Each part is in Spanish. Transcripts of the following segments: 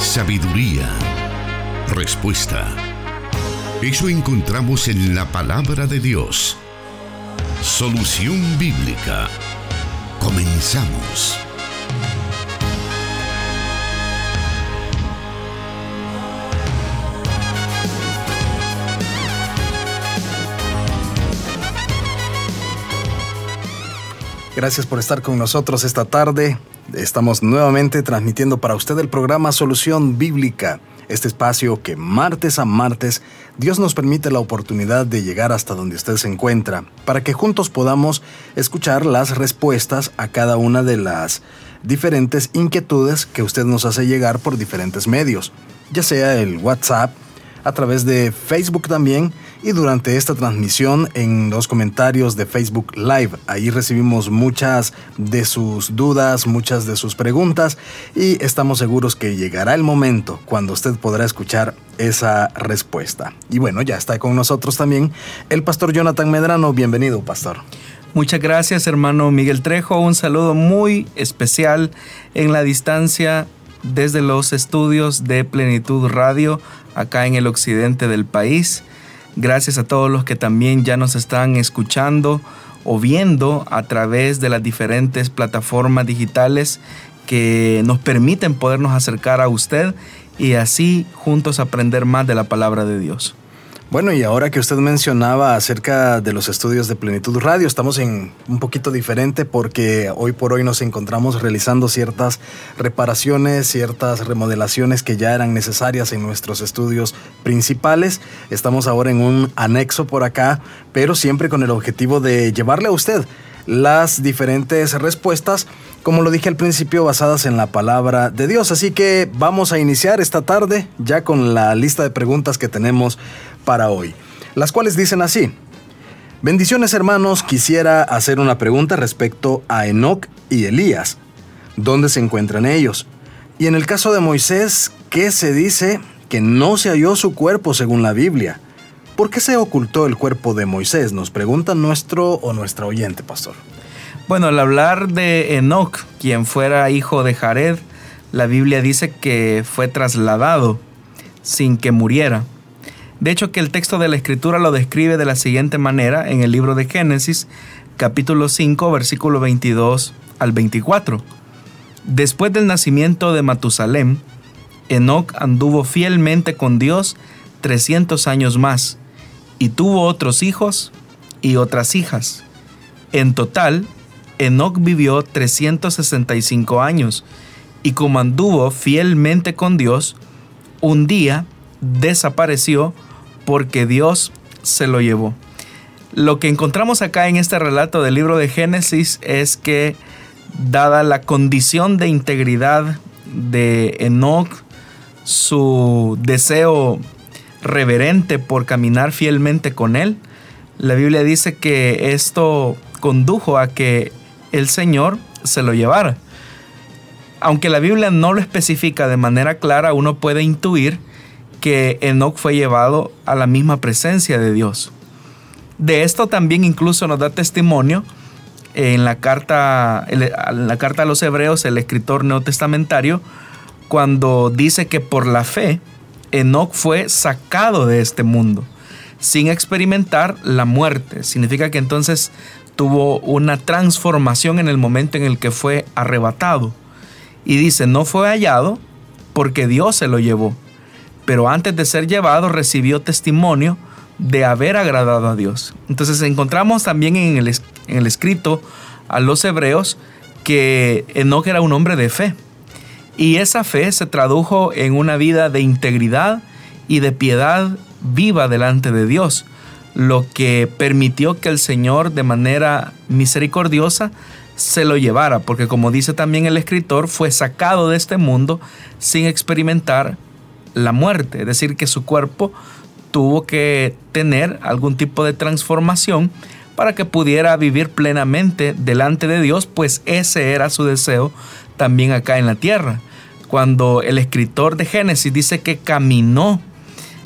sabiduría, respuesta. Eso encontramos en la palabra de Dios. Solución bíblica. Comenzamos. Gracias por estar con nosotros esta tarde. Estamos nuevamente transmitiendo para usted el programa Solución Bíblica, este espacio que martes a martes Dios nos permite la oportunidad de llegar hasta donde usted se encuentra, para que juntos podamos escuchar las respuestas a cada una de las diferentes inquietudes que usted nos hace llegar por diferentes medios, ya sea el WhatsApp, a través de Facebook también y durante esta transmisión en los comentarios de Facebook Live. Ahí recibimos muchas de sus dudas, muchas de sus preguntas y estamos seguros que llegará el momento cuando usted podrá escuchar esa respuesta. Y bueno, ya está con nosotros también el pastor Jonathan Medrano. Bienvenido, pastor. Muchas gracias, hermano Miguel Trejo. Un saludo muy especial en la distancia desde los estudios de Plenitud Radio acá en el occidente del país. Gracias a todos los que también ya nos están escuchando o viendo a través de las diferentes plataformas digitales que nos permiten podernos acercar a usted y así juntos aprender más de la palabra de Dios. Bueno, y ahora que usted mencionaba acerca de los estudios de Plenitud Radio, estamos en un poquito diferente porque hoy por hoy nos encontramos realizando ciertas reparaciones, ciertas remodelaciones que ya eran necesarias en nuestros estudios principales. Estamos ahora en un anexo por acá, pero siempre con el objetivo de llevarle a usted las diferentes respuestas, como lo dije al principio, basadas en la palabra de Dios. Así que vamos a iniciar esta tarde ya con la lista de preguntas que tenemos para hoy, las cuales dicen así. Bendiciones hermanos, quisiera hacer una pregunta respecto a Enoch y Elías. ¿Dónde se encuentran ellos? Y en el caso de Moisés, ¿qué se dice que no se halló su cuerpo según la Biblia? ¿Por qué se ocultó el cuerpo de Moisés? Nos pregunta nuestro o nuestra oyente, pastor. Bueno, al hablar de Enoch, quien fuera hijo de Jared, la Biblia dice que fue trasladado sin que muriera. De hecho, que el texto de la Escritura lo describe de la siguiente manera en el libro de Génesis, capítulo 5, versículo 22 al 24. Después del nacimiento de Matusalem, Enoch anduvo fielmente con Dios 300 años más y tuvo otros hijos y otras hijas. En total, Enoch vivió 365 años y como anduvo fielmente con Dios, un día desapareció porque Dios se lo llevó. Lo que encontramos acá en este relato del libro de Génesis es que, dada la condición de integridad de Enoch, su deseo reverente por caminar fielmente con Él, la Biblia dice que esto condujo a que el Señor se lo llevara. Aunque la Biblia no lo especifica de manera clara, uno puede intuir que Enoch fue llevado a la misma presencia de Dios. De esto también incluso nos da testimonio en la carta, en la carta a los hebreos, el escritor neotestamentario, cuando dice que por la fe Enoch fue sacado de este mundo sin experimentar la muerte. Significa que entonces tuvo una transformación en el momento en el que fue arrebatado. Y dice, no fue hallado porque Dios se lo llevó pero antes de ser llevado recibió testimonio de haber agradado a Dios. Entonces encontramos también en el, en el escrito a los hebreos que Enoch era un hombre de fe. Y esa fe se tradujo en una vida de integridad y de piedad viva delante de Dios, lo que permitió que el Señor de manera misericordiosa se lo llevara, porque como dice también el escritor, fue sacado de este mundo sin experimentar la muerte, es decir, que su cuerpo tuvo que tener algún tipo de transformación para que pudiera vivir plenamente delante de Dios, pues ese era su deseo también acá en la tierra. Cuando el escritor de Génesis dice que caminó,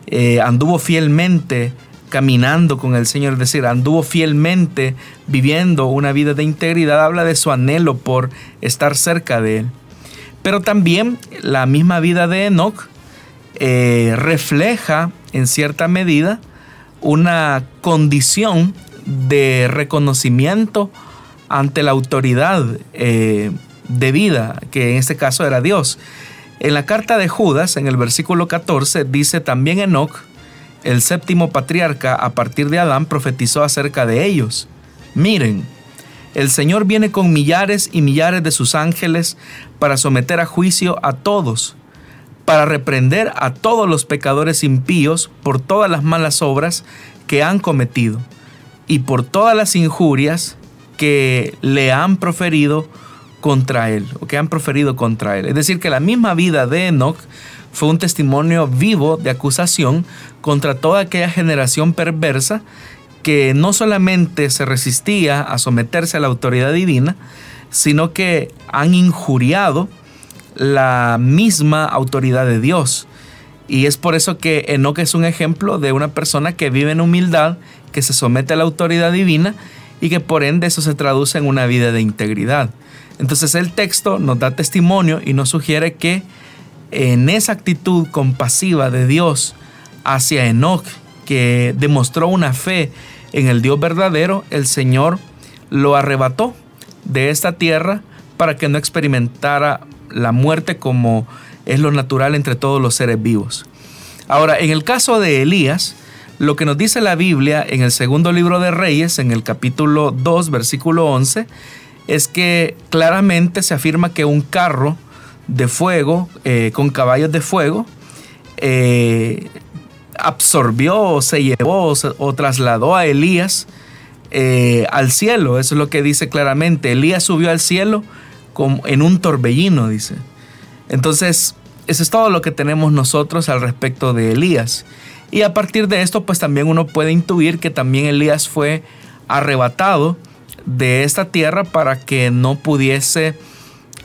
eh, anduvo fielmente caminando con el Señor, es decir, anduvo fielmente viviendo una vida de integridad, habla de su anhelo por estar cerca de Él. Pero también la misma vida de Enoch eh, refleja en cierta medida una condición de reconocimiento ante la autoridad eh, de vida, que en este caso era Dios. En la carta de Judas, en el versículo 14, dice también Enoch, el séptimo patriarca a partir de Adán, profetizó acerca de ellos. Miren, el Señor viene con millares y millares de sus ángeles para someter a juicio a todos, para reprender a todos los pecadores impíos por todas las malas obras que han cometido y por todas las injurias que le han proferido contra él, o que han proferido contra él. Es decir, que la misma vida de Enoch fue un testimonio vivo de acusación contra toda aquella generación perversa que no solamente se resistía a someterse a la autoridad divina, sino que han injuriado la misma autoridad de Dios. Y es por eso que Enoch es un ejemplo de una persona que vive en humildad, que se somete a la autoridad divina y que por ende eso se traduce en una vida de integridad. Entonces el texto nos da testimonio y nos sugiere que en esa actitud compasiva de Dios hacia Enoch, que demostró una fe en el Dios verdadero, el Señor lo arrebató de esta tierra para que no experimentara la muerte como es lo natural entre todos los seres vivos. Ahora, en el caso de Elías, lo que nos dice la Biblia en el segundo libro de Reyes, en el capítulo 2, versículo 11, es que claramente se afirma que un carro de fuego, eh, con caballos de fuego, eh, absorbió se llevó o, trasladó a Elías eh, al cielo. Eso es lo que dice claramente. Elías subió al cielo como en un torbellino, dice. Entonces, eso es todo lo que tenemos nosotros al respecto de Elías. Y a partir de esto, pues también uno puede intuir que también Elías fue arrebatado de esta tierra para que no pudiese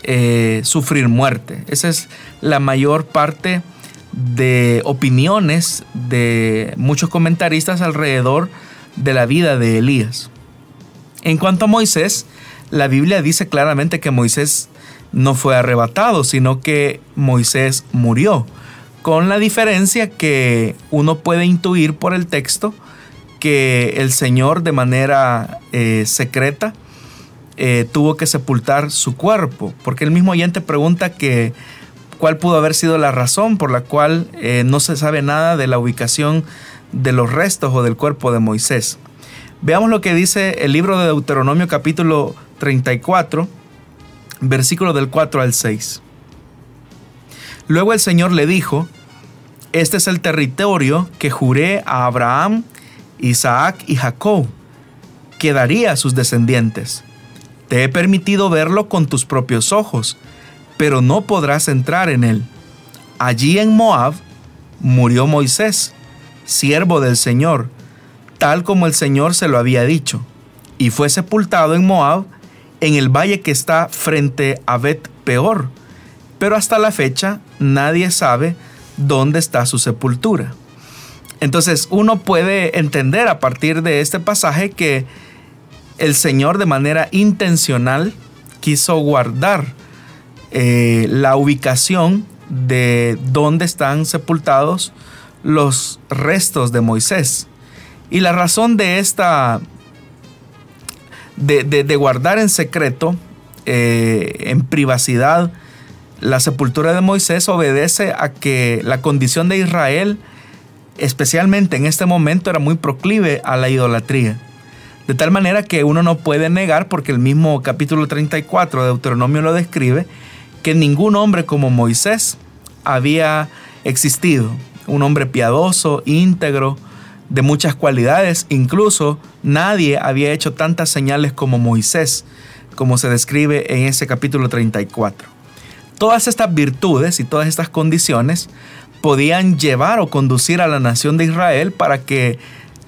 eh, sufrir muerte. Esa es la mayor parte de opiniones de muchos comentaristas alrededor de la vida de Elías. En cuanto a Moisés, la Biblia dice claramente que Moisés no fue arrebatado, sino que Moisés murió, con la diferencia que uno puede intuir por el texto que el Señor de manera eh, secreta eh, tuvo que sepultar su cuerpo, porque el mismo oyente pregunta que cuál pudo haber sido la razón por la cual eh, no se sabe nada de la ubicación de los restos o del cuerpo de Moisés. Veamos lo que dice el libro de Deuteronomio capítulo 34, versículo del 4 al 6. Luego el Señor le dijo, este es el territorio que juré a Abraham, Isaac y Jacob, que daría a sus descendientes. Te he permitido verlo con tus propios ojos, pero no podrás entrar en él. Allí en Moab murió Moisés, siervo del Señor, tal como el Señor se lo había dicho, y fue sepultado en Moab, en el valle que está frente a Bet Peor. Pero hasta la fecha nadie sabe dónde está su sepultura. Entonces uno puede entender a partir de este pasaje que el Señor de manera intencional quiso guardar eh, la ubicación de dónde están sepultados los restos de Moisés. Y la razón de esta, de, guardar en secreto, eh, en privacidad, la sepultura de Moisés obedece a que la condición de Israel, especialmente en este momento, era muy proclive a la idolatría. De tal manera que uno no puede negar, porque el mismo capítulo 34 de Deuteronomio lo describe, que ningún hombre como Moisés había existido. Un hombre piadoso, íntegro, de muchas cualidades. Incluso nadie había hecho tantas señales como Moisés, como se describe en ese capítulo 34. Todas estas virtudes y todas estas condiciones podían llevar o conducir a la nación de Israel para que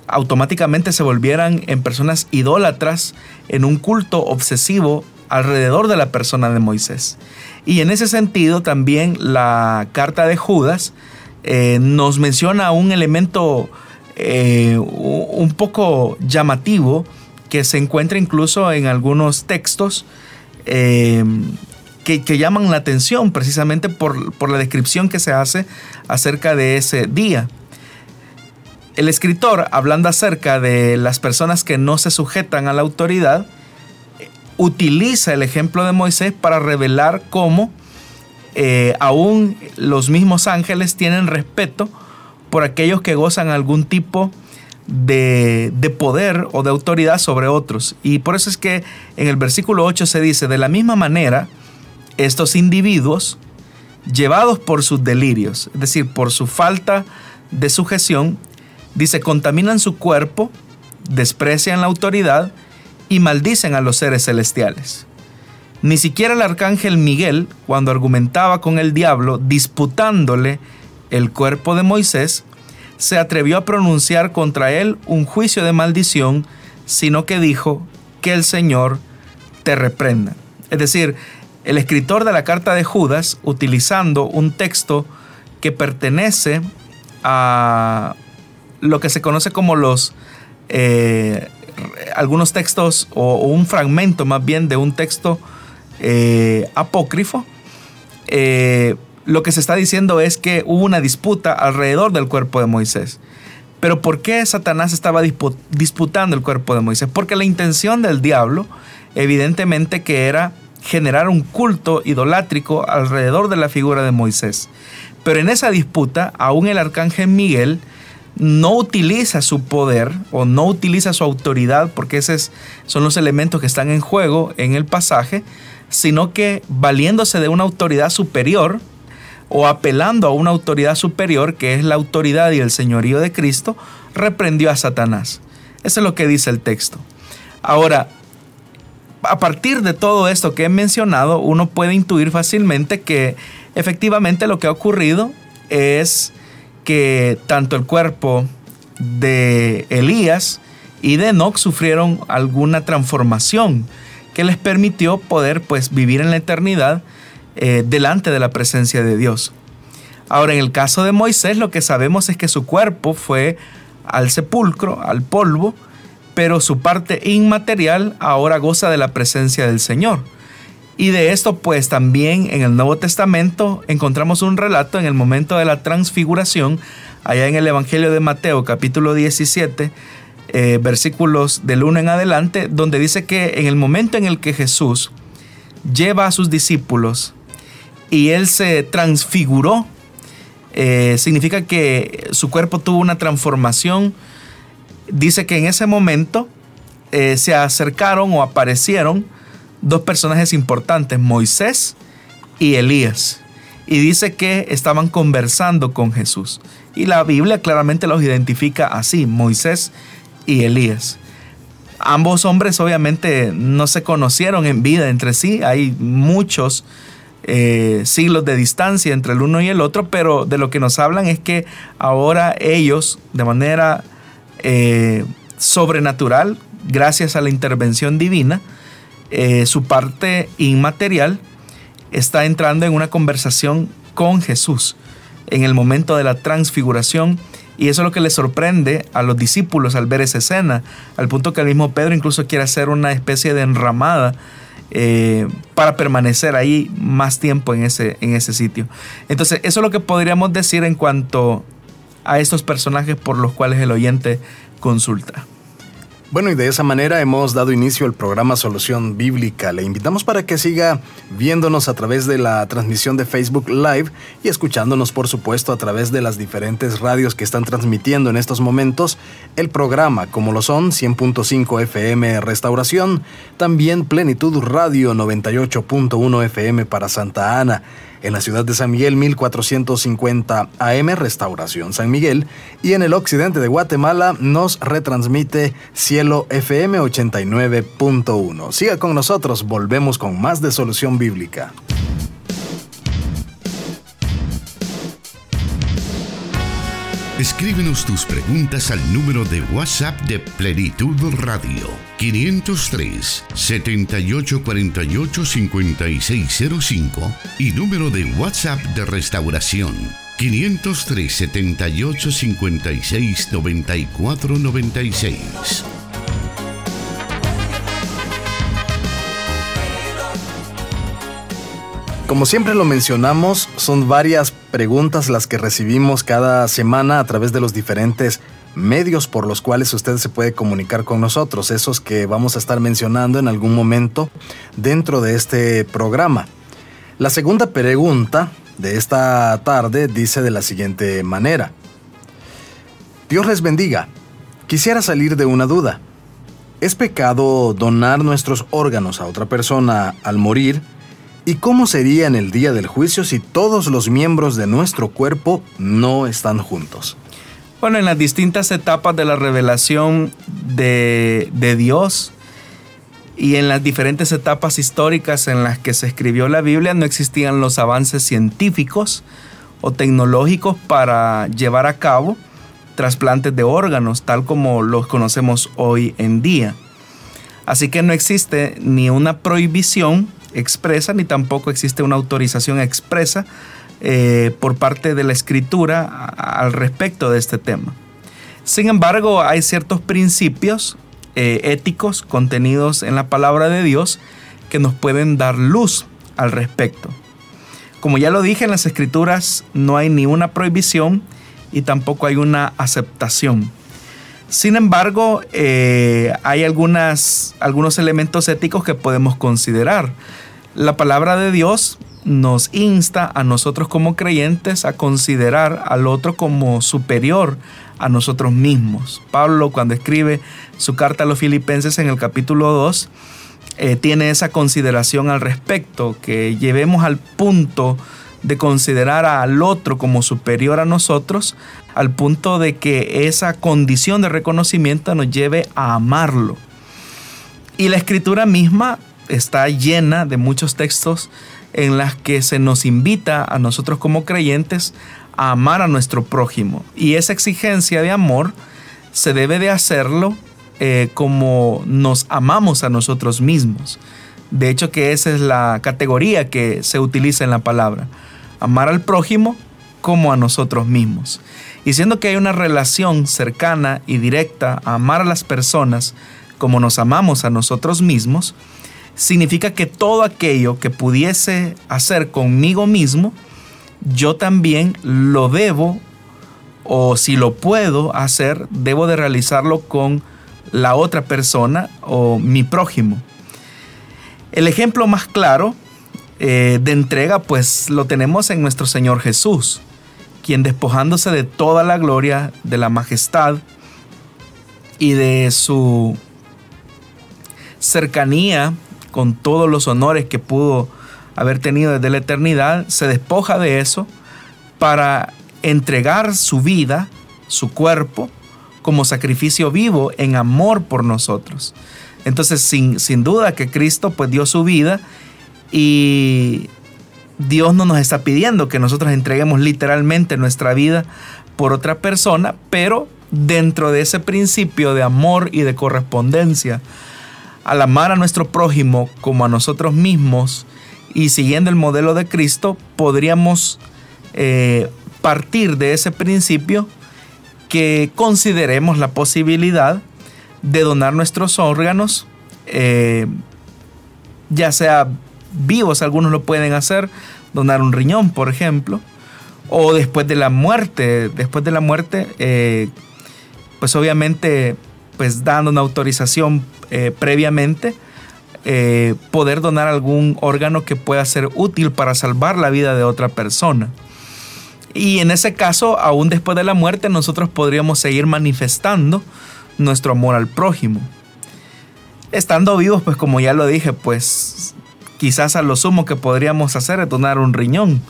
automáticamente se volvieran en personas idólatras, en un culto obsesivo alrededor de la persona de Moisés. Y en ese sentido también la carta de Judas eh, nos menciona un elemento eh, un poco llamativo que se encuentra incluso en algunos textos eh, que, llaman la atención precisamente por, por la descripción que se hace acerca de ese día. El escritor, hablando acerca de las personas que no se sujetan a la autoridad, utiliza el ejemplo de Moisés para revelar cómo eh, aún los mismos ángeles tienen respeto por aquellos que gozan algún tipo de, de, poder o de autoridad sobre otros. Y por eso es que en el versículo 8 se dice, de la misma manera, estos individuos, llevados por sus delirios, es decir, por su falta de sujeción, dice, contaminan su cuerpo, desprecian la autoridad y maldicen a los seres celestiales. Ni siquiera el arcángel Miguel, cuando argumentaba con el diablo, disputándole el cuerpo de Moisés, se atrevió a pronunciar contra él un juicio de maldición, sino que dijo, que el Señor te reprenda. Es decir, el escritor de la carta de Judas, utilizando un texto que pertenece a lo que se conoce como los eh, algunos textos o, un fragmento más bien de un texto eh, apócrifo, eh, lo que se está diciendo es que hubo una disputa alrededor del cuerpo de Moisés. Pero ¿por qué Satanás estaba disputando el cuerpo de Moisés? Porque la intención del diablo, evidentemente que era generar un culto idolátrico alrededor de la figura de Moisés. Pero en esa disputa, aún el arcángel Miguel no utiliza su poder o no utiliza su autoridad, porque esos son los elementos que están en juego en el pasaje, sino que valiéndose de una autoridad superior o apelando a una autoridad superior, que es la autoridad y el señorío de Cristo, reprendió a Satanás. Eso es lo que dice el texto. Ahora, a partir de todo esto que he mencionado, uno puede intuir fácilmente que efectivamente lo que ha ocurrido es que tanto el cuerpo de Elías y de Enoch sufrieron alguna transformación que les permitió poder pues vivir en la eternidad eh, delante de la presencia de Dios. Ahora en el caso de Moisés lo que sabemos es que su cuerpo fue al sepulcro, al polvo, pero su parte inmaterial ahora goza de la presencia del Señor. Y de esto pues también en el Nuevo Testamento encontramos un relato en el momento de la transfiguración, allá en el Evangelio de Mateo capítulo 17, eh, versículos del 1 en adelante, donde dice que en el momento en el que Jesús lleva a sus discípulos y él se transfiguró, eh, significa que su cuerpo tuvo una transformación, dice que en ese momento eh, se acercaron o aparecieron dos personajes importantes, Moisés y Elías. Y dice que estaban conversando con Jesús. Y la Biblia claramente los identifica así, Moisés y Elías. Ambos hombres obviamente no se conocieron en vida entre sí, hay muchos eh, siglos de distancia entre el uno y el otro, pero de lo que nos hablan es que ahora ellos, de manera eh, sobrenatural, gracias a la intervención divina, eh, su parte inmaterial está entrando en una conversación con Jesús en el momento de la transfiguración. Y eso es lo que le sorprende a los discípulos al ver esa escena, al punto que el mismo Pedro incluso quiere hacer una especie de enramada eh, para permanecer ahí más tiempo en ese, en ese sitio. Entonces, eso es lo que podríamos decir en cuanto a estos personajes por los cuales el oyente consulta. Bueno, y de esa manera hemos dado inicio al programa Solución Bíblica. Le invitamos para que siga viéndonos a través de la transmisión de Facebook Live y escuchándonos, por supuesto, a través de las diferentes radios que están transmitiendo en estos momentos el programa, como lo son 100.5 FM Restauración, también Plenitud Radio 98.1 FM para Santa Ana en la ciudad de San Miguel 1450 AM Restauración San Miguel y en el occidente de Guatemala nos retransmite Cielo FM 89.1. Siga con nosotros, volvemos con más de Solución Bíblica. Escríbenos tus preguntas al número de WhatsApp de Plenitud Radio 503 7848 5605 y número de WhatsApp de Restauración 503 78 56 94 96. Como siempre lo mencionamos, son varias preguntas las que recibimos cada semana a través de los diferentes medios por los cuales usted se puede comunicar con nosotros, esos que vamos a estar mencionando en algún momento dentro de este programa. La segunda pregunta de esta tarde dice de la siguiente manera. Dios les bendiga. Quisiera salir de una duda. ¿Es pecado donar nuestros órganos a otra persona al morir? ¿Y cómo sería en el día del juicio si todos los miembros de nuestro cuerpo no están juntos? Bueno, en las distintas etapas de la revelación de, de, Dios y en las diferentes etapas históricas en las que se escribió la Biblia no existían los avances científicos o tecnológicos para llevar a cabo trasplantes de órganos tal como los conocemos hoy en día. Así que no existe ni una prohibición expresa ni tampoco existe una autorización expresa eh, por parte de la escritura al respecto de este tema. Sin embargo, hay ciertos principios eh, éticos contenidos en la palabra de Dios que nos pueden dar luz al respecto. Como ya lo dije en las escrituras, no hay ni una prohibición y tampoco hay una aceptación. Sin embargo, eh, hay algunos elementos éticos que podemos considerar. La palabra de Dios nos insta a nosotros como creyentes a considerar al otro como superior a nosotros mismos. Pablo cuando escribe su carta a los filipenses en el capítulo 2, eh, tiene esa consideración al respecto, que llevemos al punto de considerar al otro como superior a nosotros, al punto de que esa condición de reconocimiento nos lleve a amarlo. Y la escritura misma está llena de muchos textos en las que se nos invita a nosotros como creyentes a amar a nuestro prójimo. Y esa exigencia de amor se debe de hacerlo eh, como nos amamos a nosotros mismos. De hecho que esa es la categoría que se utiliza en la palabra. Amar al prójimo como a nosotros mismos. Y siendo que hay una relación cercana y directa a amar a las personas como nos amamos a nosotros mismos, significa que todo aquello que pudiese hacer conmigo mismo, yo también lo debo o si lo puedo hacer, debo de realizarlo con la otra persona o mi prójimo. El ejemplo más claro eh, de entrega pues lo tenemos en nuestro Señor Jesús, quien despojándose de toda la gloria, de la majestad y de su cercanía con todos los honores que pudo haber tenido desde la eternidad, se despoja de eso para entregar su vida, su cuerpo, como sacrificio vivo en amor por nosotros. Entonces, sin, sin duda que Cristo pues dio su vida y Dios no nos está pidiendo que nosotros entreguemos literalmente nuestra vida por otra persona, pero dentro de ese principio de amor y de correspondencia al amar a nuestro prójimo como a nosotros mismos y siguiendo el modelo de Cristo, podríamos eh, partir de ese principio que consideremos la posibilidad de donar nuestros órganos, eh, ya sea vivos, algunos lo pueden hacer, donar un riñón, por ejemplo, o después de la muerte, después de la muerte, eh, pues obviamente pues dando una autorización eh, previamente, eh, poder donar algún órgano que pueda ser útil para salvar la vida de otra persona. Y en ese caso, aún después de la muerte, nosotros podríamos seguir manifestando nuestro amor al prójimo. Estando vivos, pues como ya lo dije, pues quizás a lo sumo que podríamos hacer es donar un riñón.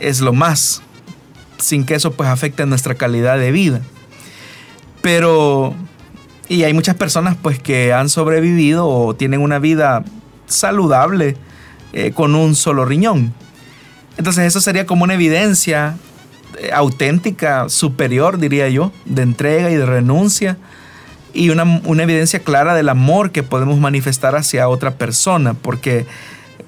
Es lo más, sin que eso pues afecte nuestra calidad de vida. Pero y hay muchas personas pues que han sobrevivido o tienen una vida saludable eh, con un solo riñón. Entonces eso sería como una evidencia eh, auténtica, superior, diría yo, de entrega y de renuncia y una, una, evidencia clara del amor que podemos manifestar hacia otra persona. Porque,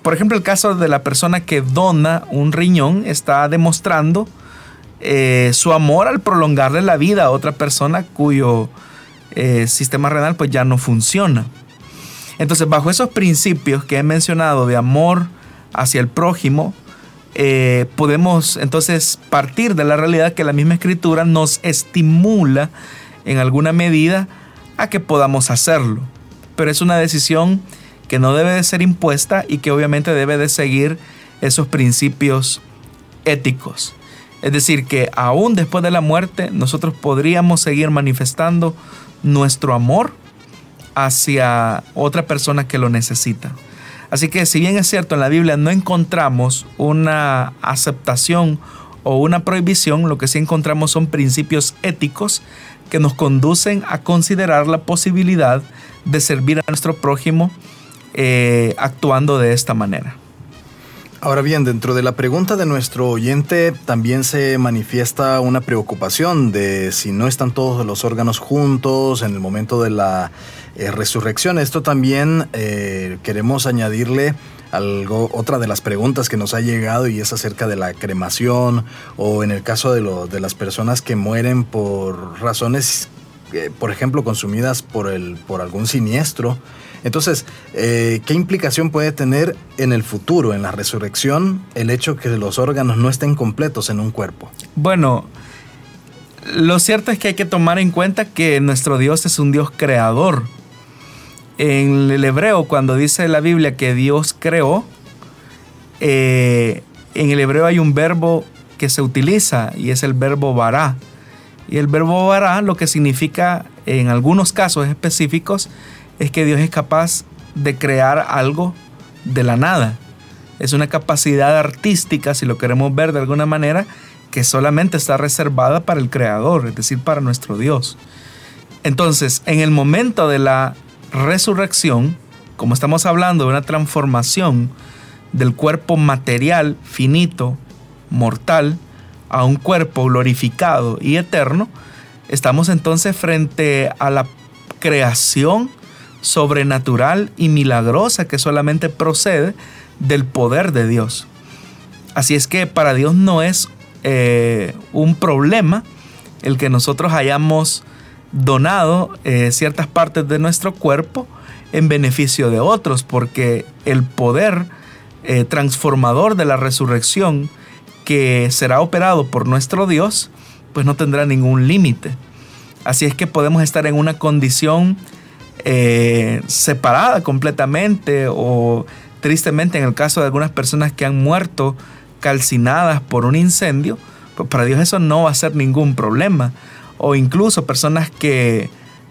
por ejemplo, el caso de la persona que dona un riñón está demostrando eh, su amor al prolongarle la vida a otra persona cuyo eh, sistema renal pues ya no funciona. Entonces, bajo esos principios que he mencionado de amor hacia el prójimo, eh, podemos entonces partir de la realidad que la misma escritura nos estimula en alguna medida a que podamos hacerlo. Pero es una decisión que no debe de ser impuesta y que obviamente debe de seguir esos principios éticos. Es decir, que aún después de la muerte nosotros podríamos seguir manifestando nuestro amor hacia otra persona que lo necesita. Así que si bien es cierto en la Biblia no encontramos una aceptación o una prohibición, lo que sí encontramos son principios éticos que nos conducen a considerar la posibilidad de servir a nuestro prójimo eh, actuando de esta manera. Ahora bien, dentro de la pregunta de nuestro oyente también se manifiesta una preocupación de si no están todos los órganos juntos en el momento de la eh, resurrección. Esto también eh, queremos añadirle algo, otra de las preguntas que nos ha llegado y es acerca de la cremación o en el caso de, lo, de las personas que mueren por razones, eh, por ejemplo, consumidas por, el, por algún siniestro. Entonces, ¿qué implicación puede tener en el futuro, en la resurrección, el hecho que los órganos no estén completos en un cuerpo? Bueno, lo cierto es que hay que tomar en cuenta que nuestro Dios es un Dios creador en el hebreo, cuando dice la Biblia que Dios creó, eh, en el hebreo hay un verbo que se utiliza y es el verbo vará. Y el verbo vará lo que significa en algunos casos específicos es que Dios es capaz de crear algo de la nada. Es una capacidad artística, si lo queremos ver de alguna manera, que solamente está reservada para el Creador, es decir, para nuestro Dios. Entonces, en el momento de la resurrección, como estamos hablando de una transformación del cuerpo material, finito, mortal, a un cuerpo glorificado y eterno, estamos entonces frente a la creación sobrenatural y milagrosa que solamente procede del poder de Dios. Así es que para Dios no es eh, un problema el que nosotros hayamos donado eh, ciertas partes de nuestro cuerpo en beneficio de otros, porque el poder eh, transformador de la resurrección que será operado por nuestro Dios, pues no tendrá ningún límite. Así es que podemos estar en una condición eh, separada completamente o tristemente en el caso de algunas personas que han muerto calcinadas por un incendio, pues para Dios eso no va a ser ningún problema o incluso personas que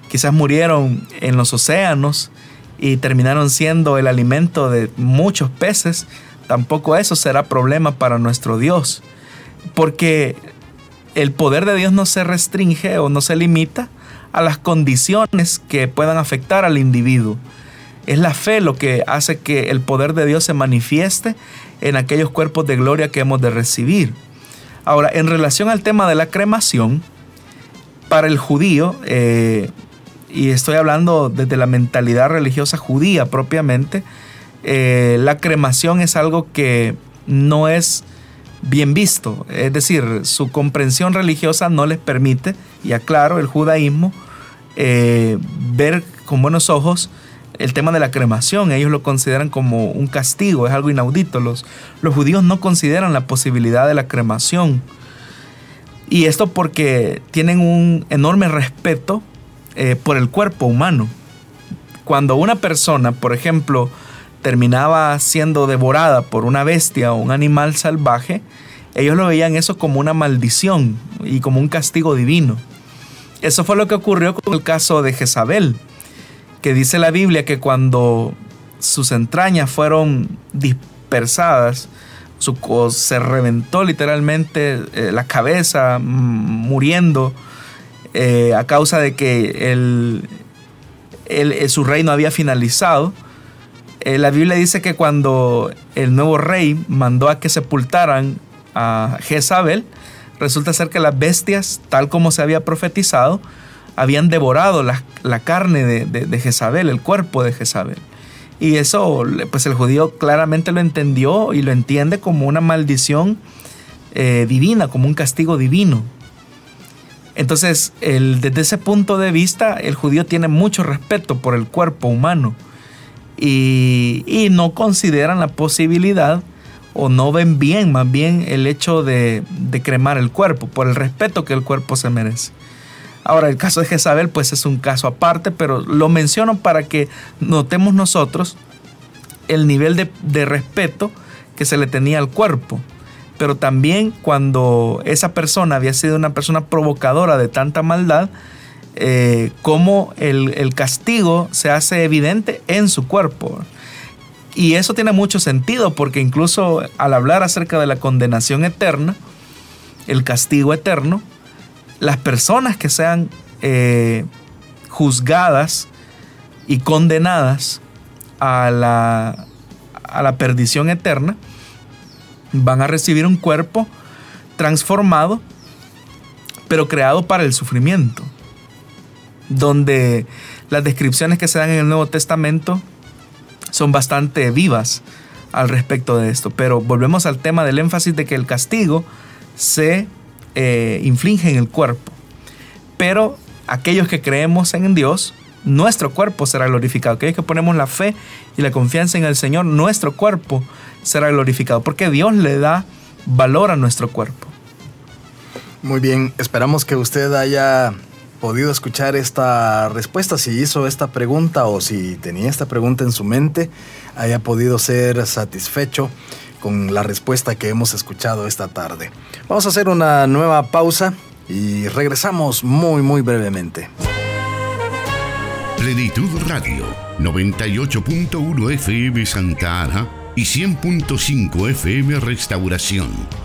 quizás murieron en los océanos y terminaron siendo el alimento de muchos peces, tampoco eso será problema para nuestro Dios. Porque el poder de Dios no se restringe o no se limita a las condiciones que puedan afectar al individuo. Es la fe lo que hace que el poder de Dios se manifieste en aquellos cuerpos de gloria que hemos de recibir. Ahora, en relación al tema de la cremación, para el judío, eh, y estoy hablando desde la mentalidad religiosa judía propiamente, eh, la cremación es algo que no es bien visto. Es decir, su comprensión religiosa no les permite, y aclaro, el judaísmo, eh, ver con buenos ojos el tema de la cremación. Ellos lo consideran como un castigo, es algo inaudito. Los, los judíos no consideran la posibilidad de la cremación. Y esto porque tienen un enorme respeto eh, por el cuerpo humano. Cuando una persona, por ejemplo, terminaba siendo devorada por una bestia o un animal salvaje, ellos lo veían eso como una maldición y como un castigo divino. Eso fue lo que ocurrió con el caso de Jezabel, que dice la Biblia que cuando sus entrañas fueron dispersadas, su, se reventó literalmente eh, la cabeza, mm, muriendo eh, a causa de que el, eh, su reino había finalizado. la Biblia dice que cuando el nuevo rey mandó a que sepultaran a Jezabel, resulta ser que las bestias, tal como se había profetizado, habían devorado la, carne de, de Jezabel, el cuerpo de Jezabel. Y eso, pues el judío claramente lo entendió y lo entiende como una maldición eh, divina, como un castigo divino. Entonces, desde ese punto de vista, el judío tiene mucho respeto por el cuerpo humano y, no consideran la posibilidad o no ven bien más bien el hecho de, de cremar el cuerpo por el respeto que el cuerpo se merece. Ahora, el caso de Jezabel, pues es un caso aparte, pero lo menciono para que notemos nosotros el nivel de, respeto que se le tenía al cuerpo. Pero también cuando esa persona había sido una persona provocadora de tanta maldad, eh, cómo el, el, castigo se hace evidente en su cuerpo. Y eso tiene mucho sentido porque incluso al hablar acerca de la condenación eterna, el castigo eterno, las personas que sean eh, juzgadas y condenadas a la, a la perdición eterna van a recibir un cuerpo transformado, pero creado para el sufrimiento, donde las descripciones que se dan en el Nuevo Testamento son bastante vivas al respecto de esto. Pero volvemos al tema del énfasis de que el castigo se eh, infligen el cuerpo. Pero aquellos que creemos en Dios, nuestro cuerpo será glorificado. Aquellos que ponemos la fe y la confianza en el Señor, nuestro cuerpo será glorificado. Porque Dios le da valor a nuestro cuerpo. Muy bien, esperamos que usted haya podido escuchar esta respuesta, si hizo esta pregunta o si tenía esta pregunta en su mente, haya podido ser satisfecho con la respuesta que hemos escuchado esta tarde. Vamos a hacer una nueva pausa y regresamos muy muy brevemente. Plenitud Radio, 98.1 FM Santa Ana y 100.5 FM Restauración.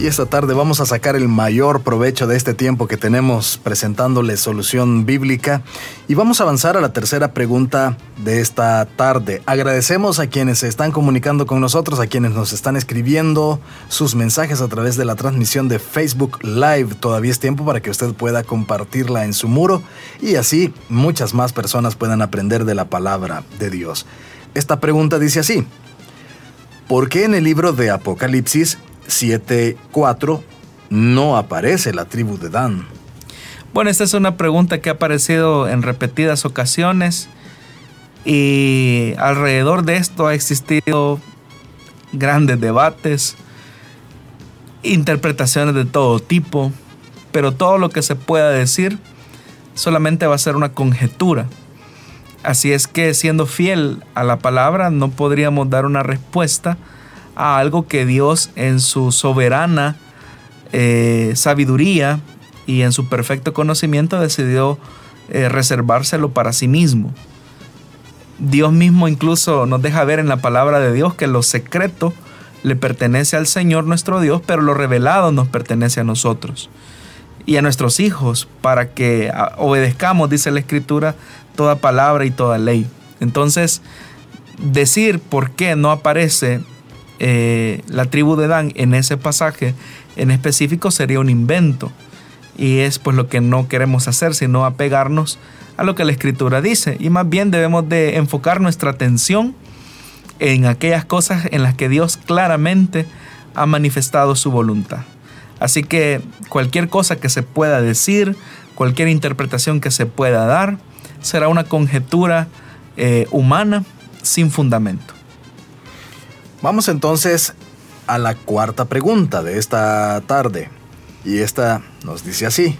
Y esta tarde vamos a sacar el mayor provecho de este tiempo que tenemos presentándole solución bíblica y vamos a avanzar a la tercera pregunta de esta tarde. Agradecemos a quienes se están comunicando con nosotros, a quienes nos están escribiendo sus mensajes a través de la transmisión de Facebook Live. Todavía es tiempo para que usted pueda compartirla en su muro y así muchas más personas puedan aprender de la palabra de Dios. Esta pregunta dice así. ¿Por qué en el libro de Apocalipsis 7.4 no aparece la tribu de Dan? Bueno, esta es una pregunta que ha aparecido en repetidas ocasiones y alrededor de esto ha existido grandes debates, interpretaciones de todo tipo, pero todo lo que se pueda decir solamente va a ser una conjetura. Así es que siendo fiel a la palabra no podríamos dar una respuesta a algo que Dios en su soberana eh, sabiduría y en su perfecto conocimiento decidió eh, reservárselo para sí mismo. Dios mismo incluso nos deja ver en la palabra de Dios que lo secreto le pertenece al Señor nuestro Dios, pero lo revelado nos pertenece a nosotros y a nuestros hijos para que obedezcamos, dice la Escritura, toda palabra y toda ley. Entonces, decir por qué no aparece eh, la tribu de Dan en ese pasaje en específico sería un invento. Y es pues lo que no queremos hacer, sino apegarnos a lo que la escritura dice. Y más bien debemos de enfocar nuestra atención en aquellas cosas en las que Dios claramente ha manifestado su voluntad. Así que cualquier cosa que se pueda decir, cualquier interpretación que se pueda dar, será una conjetura eh, humana sin fundamento. Vamos entonces a la cuarta pregunta de esta tarde. Y esta nos dice así.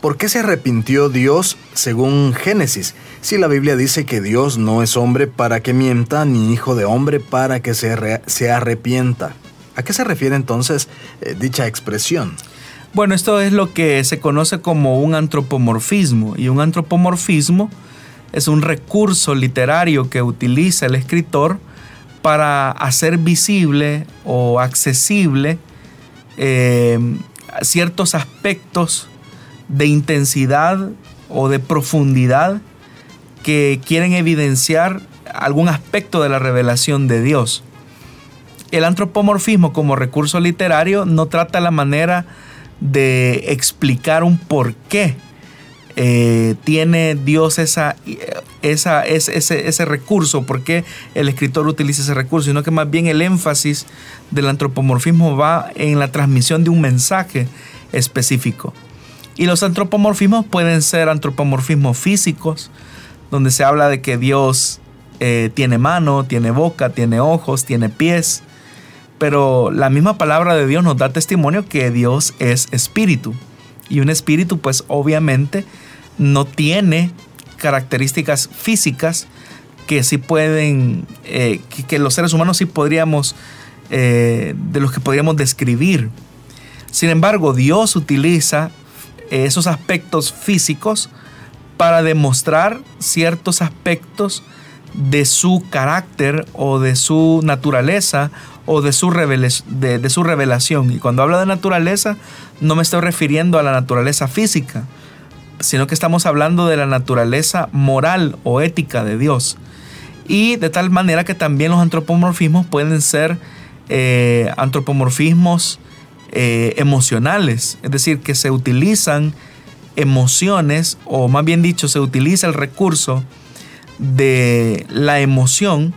¿Por qué se arrepintió Dios según Génesis? Si la Biblia dice que Dios no es hombre para que mienta, ni hijo de hombre para que se, se arrepienta. ¿A qué se refiere entonces eh, dicha expresión? Bueno, esto es lo que se conoce como un antropomorfismo. Y un antropomorfismo es un recurso literario que utiliza el escritor para hacer visible o accesible eh, ciertos aspectos de intensidad o de profundidad que quieren evidenciar algún aspecto de la revelación de Dios. El antropomorfismo como recurso literario no trata la manera de explicar un porqué eh, tiene Dios esa, esa, ese, ese, recurso, por qué el escritor utiliza ese recurso, sino que más bien el énfasis del antropomorfismo va en la transmisión de un mensaje específico. Y los antropomorfismos pueden ser antropomorfismos físicos, donde se habla de que Dios eh, tiene mano, tiene boca, tiene ojos, tiene pies, pero la misma palabra de Dios nos da testimonio que Dios es espíritu. Y un espíritu pues obviamente no tiene características físicas que sí pueden, eh, que, los seres humanos sí podríamos, eh, de los que podríamos describir. Sin embargo, Dios utiliza esos aspectos físicos para demostrar ciertos aspectos de su carácter o de su naturaleza o de su, de, su revelación. Y cuando hablo de naturaleza, no me estoy refiriendo a la naturaleza física, sino que estamos hablando de la naturaleza moral o ética de Dios. Y de tal manera que también los antropomorfismos pueden ser eh, antropomorfismos eh, emocionales, es decir, que se utilizan emociones, o más bien dicho, se utiliza el recurso de la emoción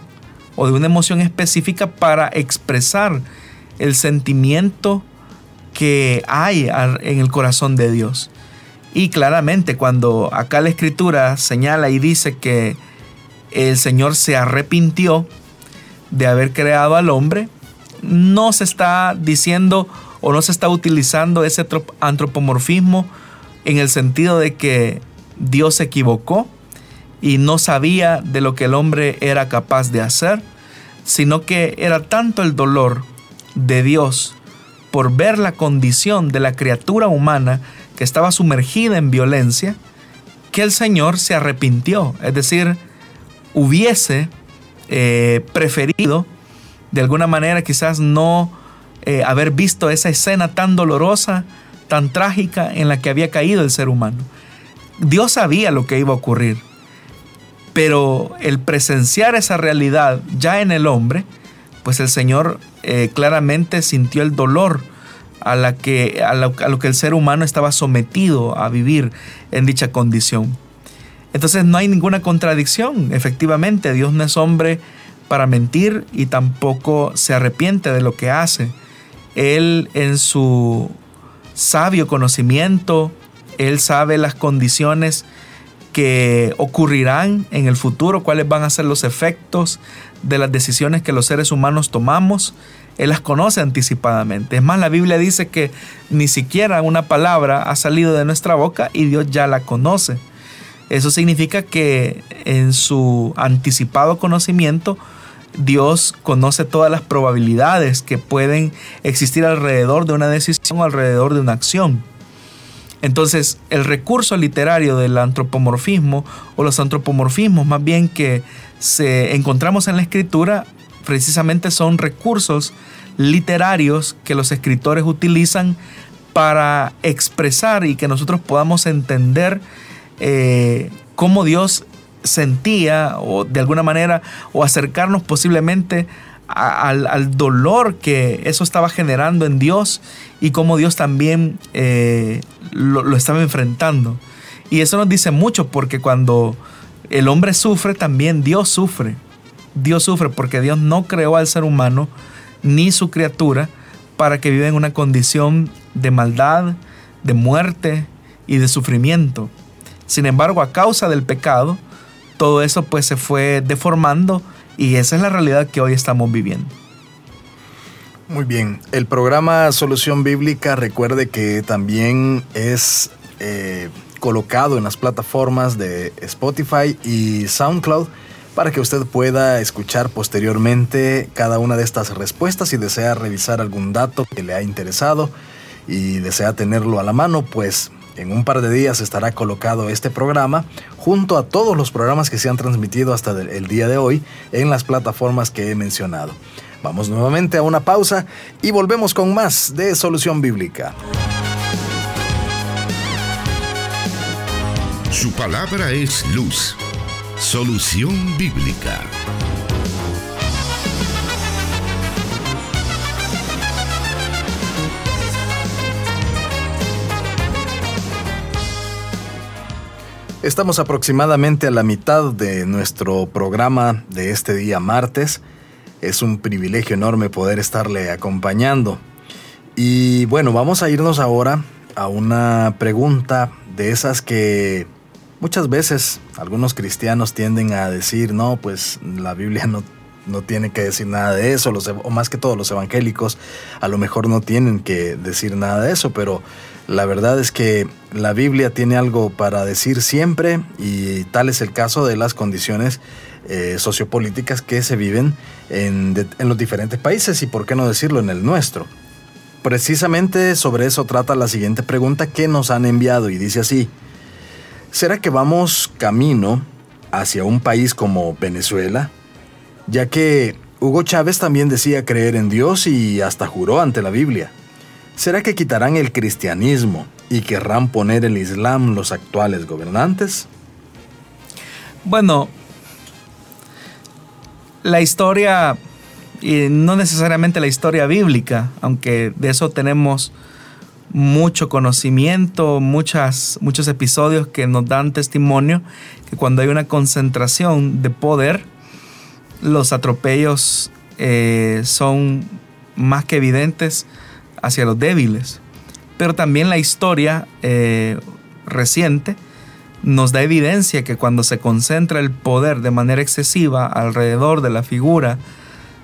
o de una emoción específica para expresar el sentimiento que hay en el corazón de Dios. Y claramente cuando acá la escritura señala y dice que el Señor se arrepintió de haber creado al hombre, no se está diciendo o no se está utilizando ese antropomorfismo en el sentido de que Dios se equivocó y no sabía de lo que el hombre era capaz de hacer, sino que era tanto el dolor de Dios por ver la condición de la criatura humana que estaba sumergida en violencia, que el Señor se arrepintió, es decir, hubiese eh, preferido de alguna manera quizás no eh, haber visto esa escena tan dolorosa, tan trágica en la que había caído el ser humano. Dios sabía lo que iba a ocurrir, pero el presenciar esa realidad ya en el hombre, pues el Señor eh, claramente sintió el dolor a, la que, a lo, lo que el ser humano estaba sometido a vivir en dicha condición. Entonces no hay ninguna contradicción, efectivamente, Dios no es hombre para mentir y tampoco se arrepiente de lo que hace. Él en su sabio conocimiento, Él sabe las condiciones que ocurrirán en el futuro, cuáles van a ser los efectos de las decisiones que los seres humanos tomamos. Él las conoce anticipadamente. Es más, la Biblia dice que ni siquiera una palabra ha salido de nuestra boca y Dios ya la conoce. Eso significa que en su anticipado conocimiento Dios conoce todas las probabilidades que pueden existir alrededor de una decisión o alrededor de una acción. Entonces, el recurso literario del antropomorfismo o los antropomorfismos más bien que se encontramos en la escritura precisamente son recursos literarios que los escritores utilizan para expresar y que nosotros podamos entender eh, cómo Dios sentía o de alguna manera o acercarnos posiblemente al, dolor que eso estaba generando en Dios y cómo Dios también eh, lo, estaba enfrentando. Y eso nos dice mucho porque cuando el hombre sufre, también Dios sufre. Dios sufre porque Dios no creó al ser humano ni su criatura para que viva en una condición de maldad, de muerte y de sufrimiento. Sin embargo, a causa del pecado, todo eso pues se fue deformando y esa es la realidad que hoy estamos viviendo. Muy bien, el programa Solución Bíblica recuerde que también es eh, colocado en las plataformas de Spotify y SoundCloud para que usted pueda escuchar posteriormente cada una de estas respuestas si desea revisar algún dato que le ha interesado y desea tenerlo a la mano, pues en un par de días estará colocado este programa junto a todos los programas que se han transmitido hasta el día de hoy en las plataformas que he mencionado. Vamos nuevamente a una pausa y volvemos con más de Solución Bíblica. Su palabra es luz. Solución Bíblica. Estamos aproximadamente a la mitad de nuestro programa de este día martes. Es un privilegio enorme poder estarle acompañando. Y bueno, vamos a irnos ahora a una pregunta de esas que muchas veces algunos cristianos tienden a decir, no, pues la Biblia no, no tiene que decir nada de eso, los, o más que todos los evangélicos a lo mejor no tienen que decir nada de eso, pero la verdad es que la Biblia tiene algo para decir siempre y tal es el caso de las condiciones eh, sociopolíticas que se viven en, en los diferentes países y por qué no decirlo en el nuestro. Precisamente sobre eso trata la siguiente pregunta que nos han enviado y dice así, ¿será que vamos camino hacia un país como Venezuela? Ya que Hugo Chávez también decía creer en Dios y hasta juró ante la Biblia. ¿Será que quitarán el cristianismo y querrán poner el islam los actuales gobernantes? Bueno, la historia, y no necesariamente la historia bíblica, aunque de eso tenemos mucho conocimiento, muchas, muchos episodios que nos dan testimonio que cuando hay una concentración de poder, los atropellos eh, son más que evidentes hacia los débiles. Pero también la historia eh, reciente nos da evidencia que cuando se concentra el poder de manera excesiva alrededor de la figura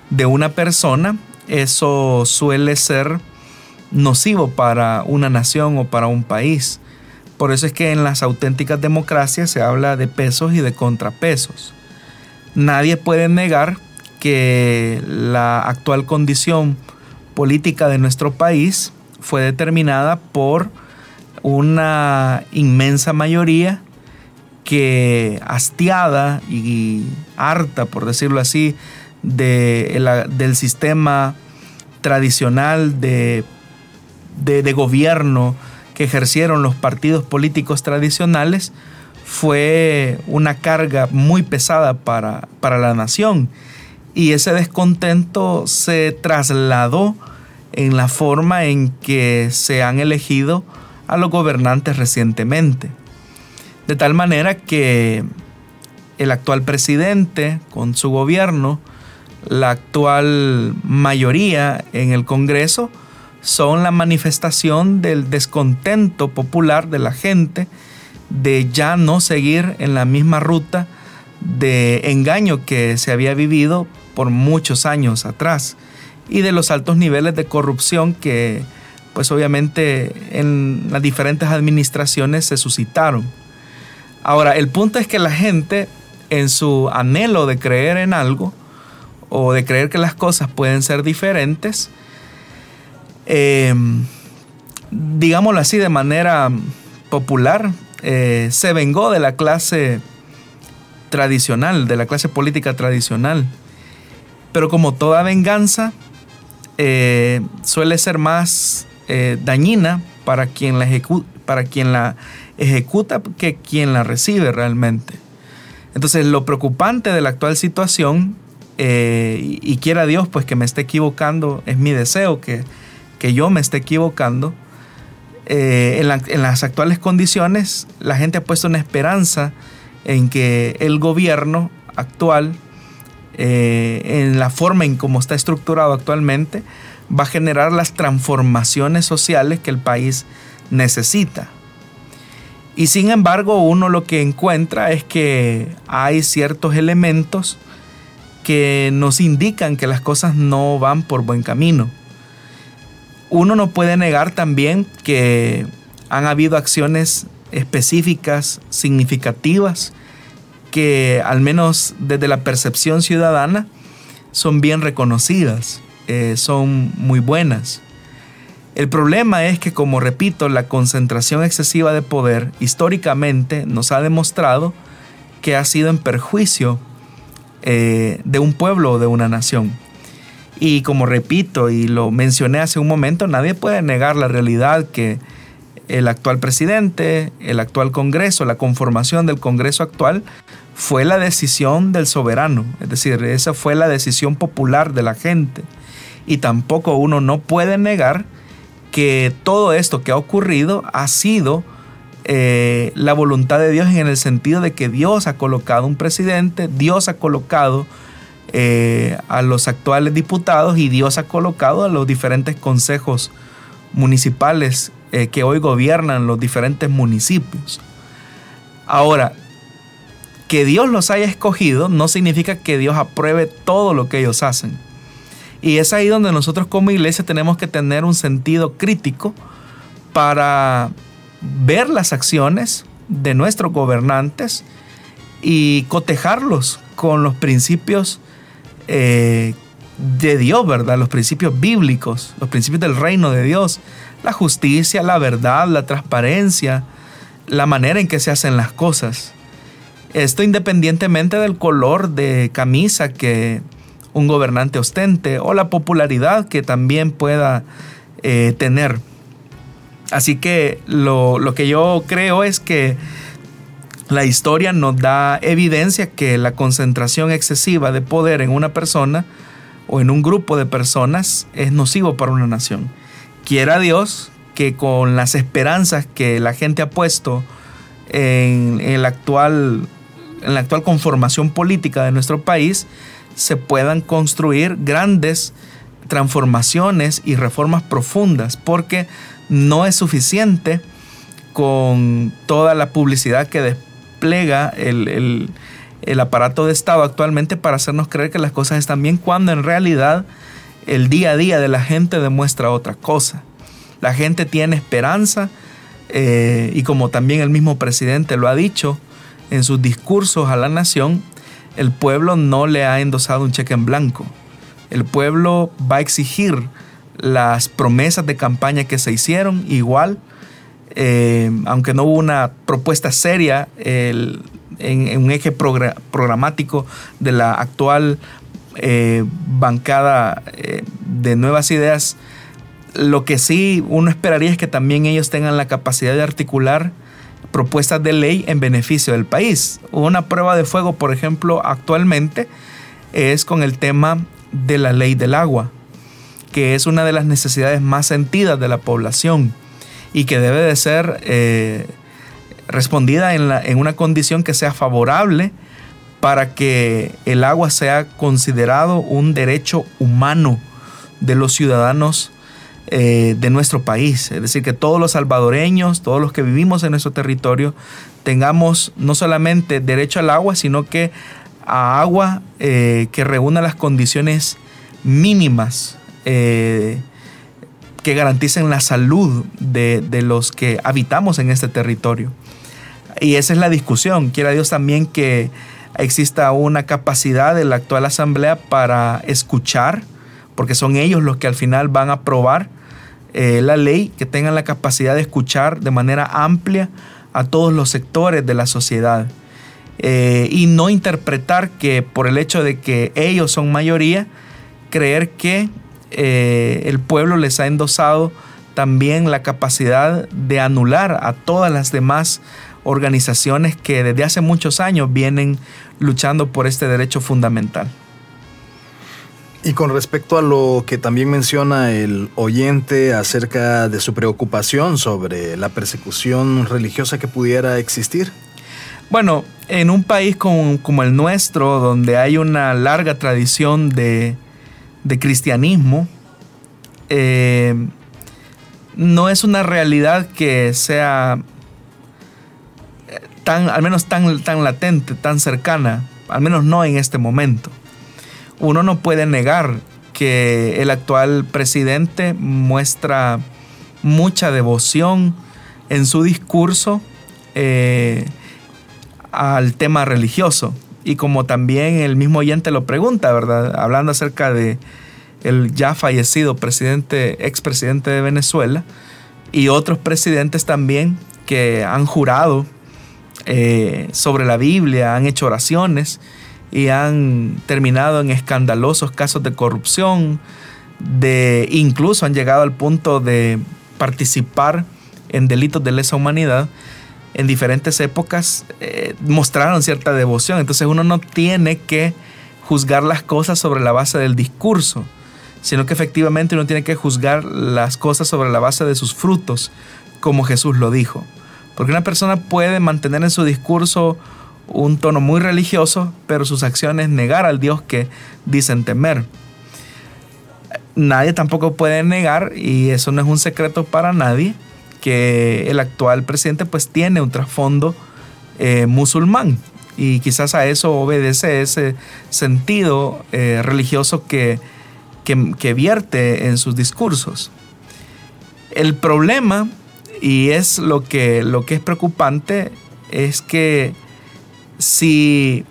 de una persona, eso suele ser nocivo para una nación o para un país. Por eso es que en las auténticas democracias se habla de pesos y de contrapesos. Nadie puede negar que la actual condición política de nuestro país fue determinada por una inmensa mayoría que hastiada y harta, por decirlo así, de, del sistema tradicional de, de, gobierno que ejercieron los partidos políticos tradicionales, fue una carga muy pesada para, para la nación y ese descontento se trasladó en la forma en que se han elegido a los gobernantes recientemente. De tal manera que el actual presidente con su gobierno, la actual mayoría en el Congreso, son la manifestación del descontento popular de la gente de ya no seguir en la misma ruta de engaño que se había vivido por muchos años atrás y de los altos niveles de corrupción que pues obviamente en las diferentes administraciones se suscitaron. Ahora, el punto es que la gente en su anhelo de creer en algo o de creer que las cosas pueden ser diferentes, em, digámoslo así de manera popular, eh, se vengó de la clase tradicional, de la clase política tradicional. Pero como toda venganza, eh, suele ser más eh, dañina para quien, la ejecuta que quien la recibe realmente. Entonces lo preocupante de la actual situación, eh, y, quiera Dios pues que me esté equivocando, es mi deseo que, que yo me esté equivocando, en, en, las actuales condiciones la gente ha puesto una esperanza en que el gobierno actual eh, en la forma en cómo está estructurado actualmente, va a generar las transformaciones sociales que el país necesita. Y sin embargo, uno lo que encuentra es que hay ciertos elementos que nos indican que las cosas no van por buen camino. Uno no puede negar también que han habido acciones específicas, significativas, que al menos desde la percepción ciudadana son bien reconocidas, eh, son muy buenas. El problema es que, como repito, la concentración excesiva de poder históricamente nos ha demostrado que ha sido en perjuicio eh, de un pueblo o de una nación. Y como repito y lo mencioné hace un momento, nadie puede negar la realidad que el actual presidente, el actual Congreso, la conformación del Congreso actual fue la decisión del soberano, es decir, esa fue la decisión popular de la gente. Y tampoco uno no puede negar que todo esto que ha ocurrido ha sido eh, la voluntad de Dios en el sentido de que Dios ha colocado un presidente, Dios ha colocado eh, a los actuales diputados y Dios ha colocado a los diferentes consejos municipales eh, que hoy gobiernan los diferentes municipios. Ahora, que Dios los haya escogido no significa que Dios apruebe todo lo que ellos hacen. Y es ahí donde nosotros como iglesia tenemos que tener un sentido crítico para ver las acciones de nuestros gobernantes y cotejarlos con los principios eh, de Dios, ¿verdad? Los principios bíblicos, los principios del reino de Dios, la justicia, la verdad, la transparencia, la manera en que se hacen las cosas. Esto independientemente del color de camisa que un gobernante ostente o la popularidad que también pueda eh, tener. Así que lo, lo que yo creo es que la historia nos da evidencia que la concentración excesiva de poder en una persona o en un grupo de personas es nocivo para una nación. Quiera Dios que con las esperanzas que la gente ha puesto en, el actual, en la actual conformación política de nuestro país, se puedan construir grandes transformaciones y reformas profundas, porque no es suficiente con toda la publicidad que desplega el, aparato de Estado actualmente para hacernos creer que las cosas están bien, cuando en realidad el día a día de la gente demuestra otra cosa. La gente tiene esperanza eh, y como también el mismo presidente lo ha dicho en sus discursos a la nación, el pueblo no le ha endosado un cheque en blanco. El pueblo va a exigir las promesas de campaña que se hicieron, igual, eh, aunque no hubo una propuesta seria en, un eje programático de la actual eh, bancada eh, de nuevas ideas, lo que sí uno esperaría es que también ellos tengan la capacidad de articular propuestas de ley en beneficio del país. Una prueba de fuego, por ejemplo, actualmente es con el tema de la ley del agua que es una de las necesidades más sentidas de la población y que debe de ser eh, respondida en, en una condición que sea favorable para que el agua sea considerado un derecho humano de los ciudadanos eh, de nuestro país. Es decir, que todos los salvadoreños, todos los que vivimos en nuestro territorio, tengamos no solamente derecho al agua, sino que a agua eh, que reúna las condiciones mínimas que garanticen la salud de, los que habitamos en este territorio. Y esa es la discusión. Quiera Dios también que exista una capacidad de la actual asamblea para escuchar, porque son ellos los que al final van a aprobar eh, la ley, que tengan la capacidad de escuchar de manera amplia a todos los sectores de la sociedad. Eh, y no interpretar que por el hecho de que ellos son mayoría, creer que eh, el pueblo les ha endosado también la capacidad de anular a todas las demás organizaciones que desde hace muchos años vienen luchando por este derecho fundamental. Y con respecto a lo que también menciona el oyente acerca de su preocupación sobre la persecución religiosa que pudiera existir. Bueno, en un país como, como el nuestro, donde hay una larga tradición de, de cristianismo, eh, no es una realidad que sea eh, tan, al menos tan, tan latente, tan cercana, al menos no en este momento. Uno no puede negar que el actual presidente muestra mucha devoción en su discurso eh, al tema religioso y como también el mismo oyente lo pregunta, ¿verdad? Hablando acerca de el ya fallecido presidente, expresidente de Venezuela, y otros presidentes también que han jurado eh, sobre la Biblia, han hecho oraciones y han terminado en escandalosos casos de corrupción, de incluso han llegado al punto de participar en delitos de lesa humanidad en diferentes épocas eh, mostraron cierta devoción. Entonces uno no tiene que juzgar las cosas sobre la base del discurso, sino que efectivamente uno tiene que juzgar las cosas sobre la base de sus frutos, como Jesús lo dijo. Porque una persona puede mantener en su discurso un tono muy religioso, pero sus acciones negar al Dios que dicen temer. Nadie tampoco puede negar, y eso no es un secreto para nadie, que el actual presidente pues tiene un trasfondo eh, musulmán y quizás a eso obedece ese sentido eh, religioso que, que, vierte en sus discursos. El problema, y es lo que, lo que es preocupante, es que si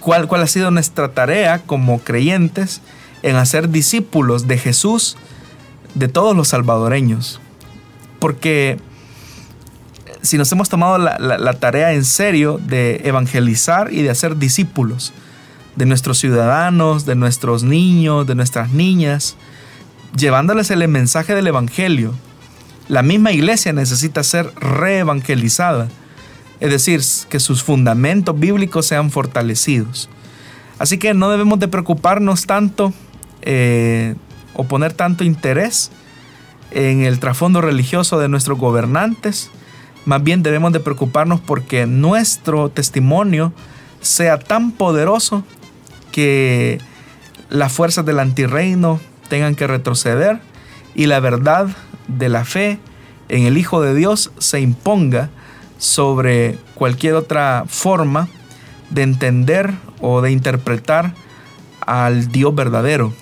cuál, cuál ha sido nuestra tarea como creyentes en hacer discípulos de Jesús de todos los salvadoreños. Porque si nos hemos tomado la, tarea en serio de evangelizar y de hacer discípulos de nuestros ciudadanos, de nuestros niños, de nuestras niñas, llevándoles el mensaje del Evangelio. La misma iglesia necesita ser reevangelizada, es decir, que sus fundamentos bíblicos sean fortalecidos. Así que no debemos de preocuparnos tanto eh, o poner tanto interés en el trasfondo religioso de nuestros gobernantes, más bien debemos de preocuparnos porque nuestro testimonio sea tan poderoso que las fuerzas del antirreino tengan que retroceder y la verdad de la fe en el Hijo de Dios se imponga sobre cualquier otra forma de entender o de interpretar al Dios verdadero,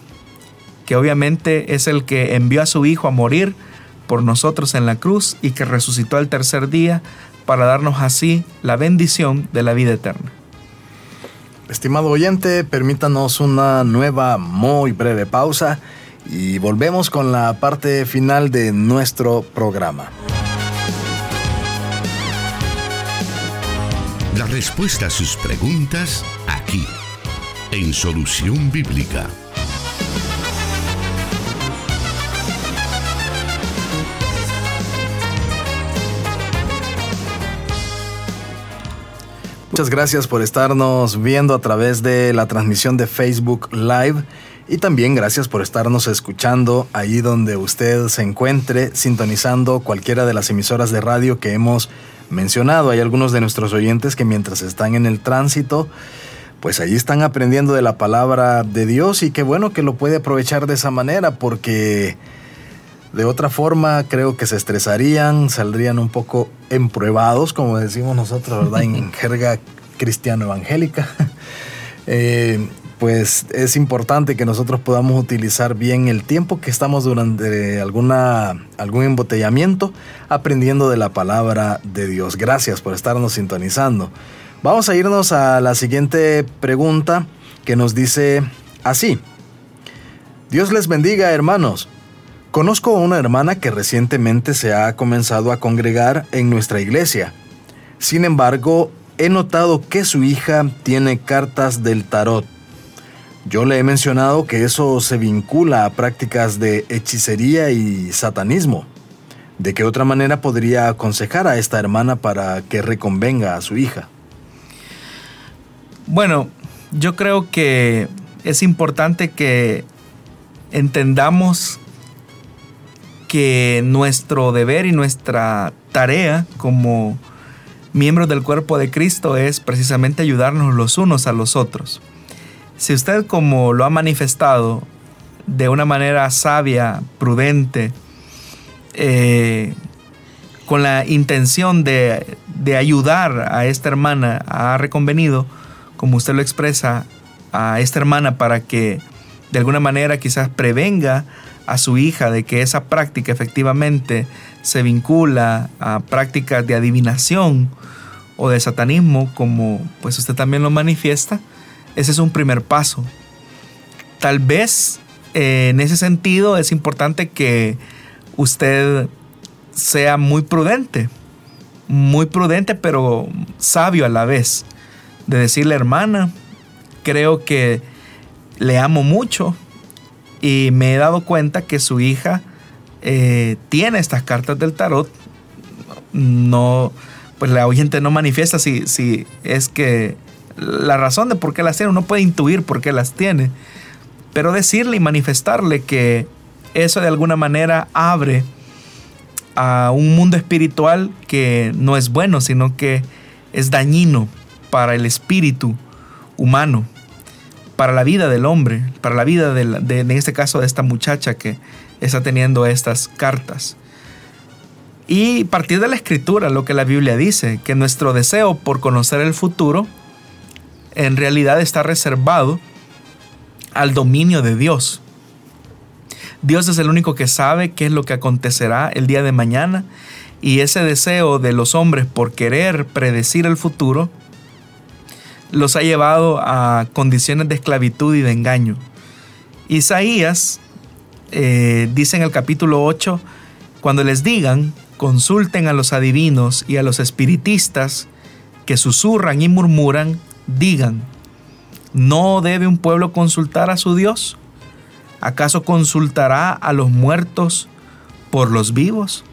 que obviamente es el que envió a su Hijo a morir por nosotros en la cruz y que resucitó al tercer día para darnos así la bendición de la vida eterna. Estimado oyente, permítanos una nueva, muy breve pausa y volvemos con la parte final de nuestro programa. La respuesta a sus preguntas aquí, en Solución Bíblica. Muchas gracias por estarnos viendo a través de la transmisión de Facebook Live y también gracias por estarnos escuchando ahí donde usted se encuentre sintonizando cualquiera de las emisoras de radio que hemos mencionado. Hay algunos de nuestros oyentes que mientras están en el tránsito, pues ahí están aprendiendo de la palabra de Dios y qué bueno que lo puede aprovechar de esa manera porque de otra forma, creo que se estresarían, saldrían un poco empruebados, como decimos nosotros, ¿verdad? En jerga cristiano-evangélica. Eh, pues es importante que nosotros podamos utilizar bien el tiempo que estamos durante alguna, algún embotellamiento aprendiendo de la palabra de Dios. Gracias por estarnos sintonizando. Vamos a irnos a la siguiente pregunta que nos dice así. Dios les bendiga hermanos. Conozco a una hermana que recientemente se ha comenzado a congregar en nuestra iglesia. Sin embargo, he notado que su hija tiene cartas del tarot. Yo le he mencionado que eso se vincula a prácticas de hechicería y satanismo. ¿De qué otra manera podría aconsejar a esta hermana para que reconvenga a su hija? Bueno, yo creo que es importante que entendamos que nuestro deber y nuestra tarea como miembros del cuerpo de Cristo es precisamente ayudarnos los unos a los otros. Si usted como lo ha manifestado de una manera sabia, prudente, eh, con la intención de, de ayudar a esta hermana, ha reconvenido, como usted lo expresa, a esta hermana para que de alguna manera quizás prevenga a su hija de que esa práctica efectivamente se vincula a prácticas de adivinación o de satanismo, como pues usted también lo manifiesta, ese es un primer paso. Tal vez eh, en ese sentido es importante que usted sea muy prudente, muy prudente pero sabio a la vez, de decirle hermana, creo que le amo mucho, y me he dado cuenta que su hija eh, tiene estas cartas del tarot. No, pues la oyente no manifiesta si, si es que la razón de por qué las tiene, uno puede intuir por qué las tiene, pero decirle y manifestarle que eso de alguna manera abre a un mundo espiritual que no es bueno, sino que es dañino para el espíritu humano, para la vida del hombre, para la vida de, en este caso de esta muchacha que está teniendo estas cartas. Y partir de la escritura, lo que la Biblia dice, que nuestro deseo por conocer el futuro en realidad está reservado al dominio de Dios. Dios es el único que sabe qué es lo que acontecerá el día de mañana y ese deseo de los hombres por querer predecir el futuro los ha llevado a condiciones de esclavitud y de engaño. Isaías eh, dice en el capítulo 8, cuando les digan, consulten a los adivinos y a los espiritistas que susurran y murmuran, digan, ¿no debe un pueblo consultar a su Dios? ¿Acaso consultará a los muertos por los vivos?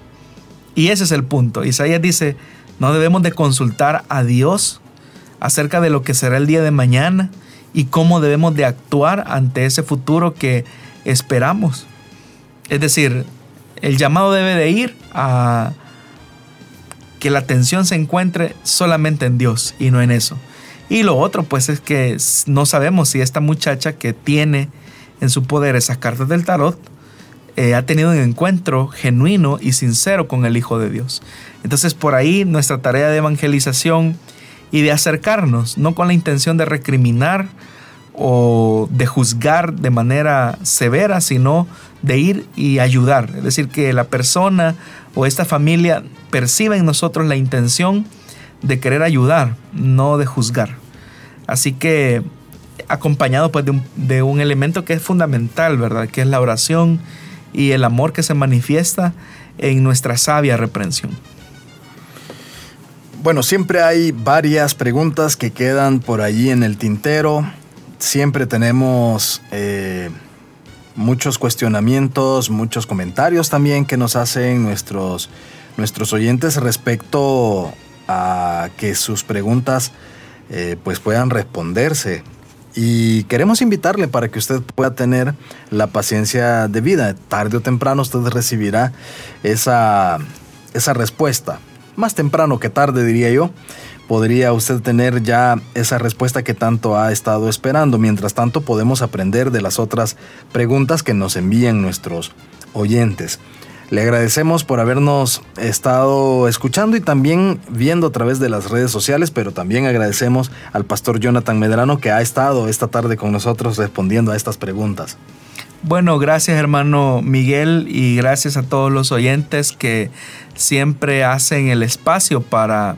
Y ese es el punto. Isaías dice, no debemos de consultar a Dios acerca de lo que será el día de mañana y cómo debemos de actuar ante ese futuro que esperamos. Es decir, el llamado debe de ir a que la atención se encuentre solamente en Dios y no en eso. Y lo otro pues es que no sabemos si esta muchacha que tiene en su poder esas cartas del tarot eh, ha tenido un encuentro genuino y sincero con el Hijo de Dios. Entonces por ahí nuestra tarea de evangelización y de acercarnos, no con la intención de recriminar o de juzgar de manera severa, sino de ir y ayudar. Es decir, que la persona o esta familia perciba en nosotros la intención de querer ayudar, no de juzgar. Así que acompañado pues de un, de un elemento que es fundamental, ¿verdad? Que es la oración y el amor que se manifiesta en nuestra sabia reprensión. Bueno, siempre hay varias preguntas que quedan por allí en el tintero. Siempre tenemos eh, muchos cuestionamientos, muchos comentarios también que nos hacen nuestros, nuestros oyentes respecto a que sus preguntas eh, pues puedan responderse. Y queremos invitarle para que usted pueda tener la paciencia de vida. Tarde o temprano usted recibirá esa, esa respuesta más temprano que tarde diría yo, podría usted tener ya esa respuesta que tanto ha estado esperando. Mientras tanto, podemos aprender de las otras preguntas que nos envían nuestros oyentes. Le agradecemos por habernos estado escuchando y también viendo a través de las redes sociales, pero también agradecemos al pastor Jonathan Medrano que ha estado esta tarde con nosotros respondiendo a estas preguntas. Bueno, gracias hermano Miguel y gracias a todos los oyentes que siempre hacen el espacio para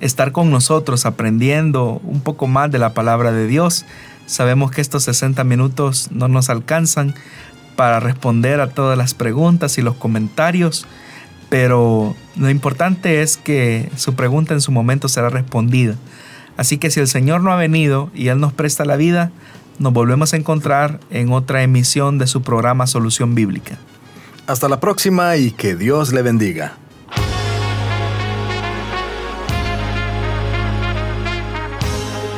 estar con nosotros aprendiendo un poco más de la palabra de Dios. Sabemos que estos 60 minutos no nos alcanzan para responder a todas las preguntas y los comentarios, pero lo importante es que su pregunta en su momento será respondida. Así que si el Señor no ha venido y Él nos presta la vida, nos volvemos a encontrar en otra emisión de su programa Solución Bíblica. Hasta la próxima y que Dios le bendiga.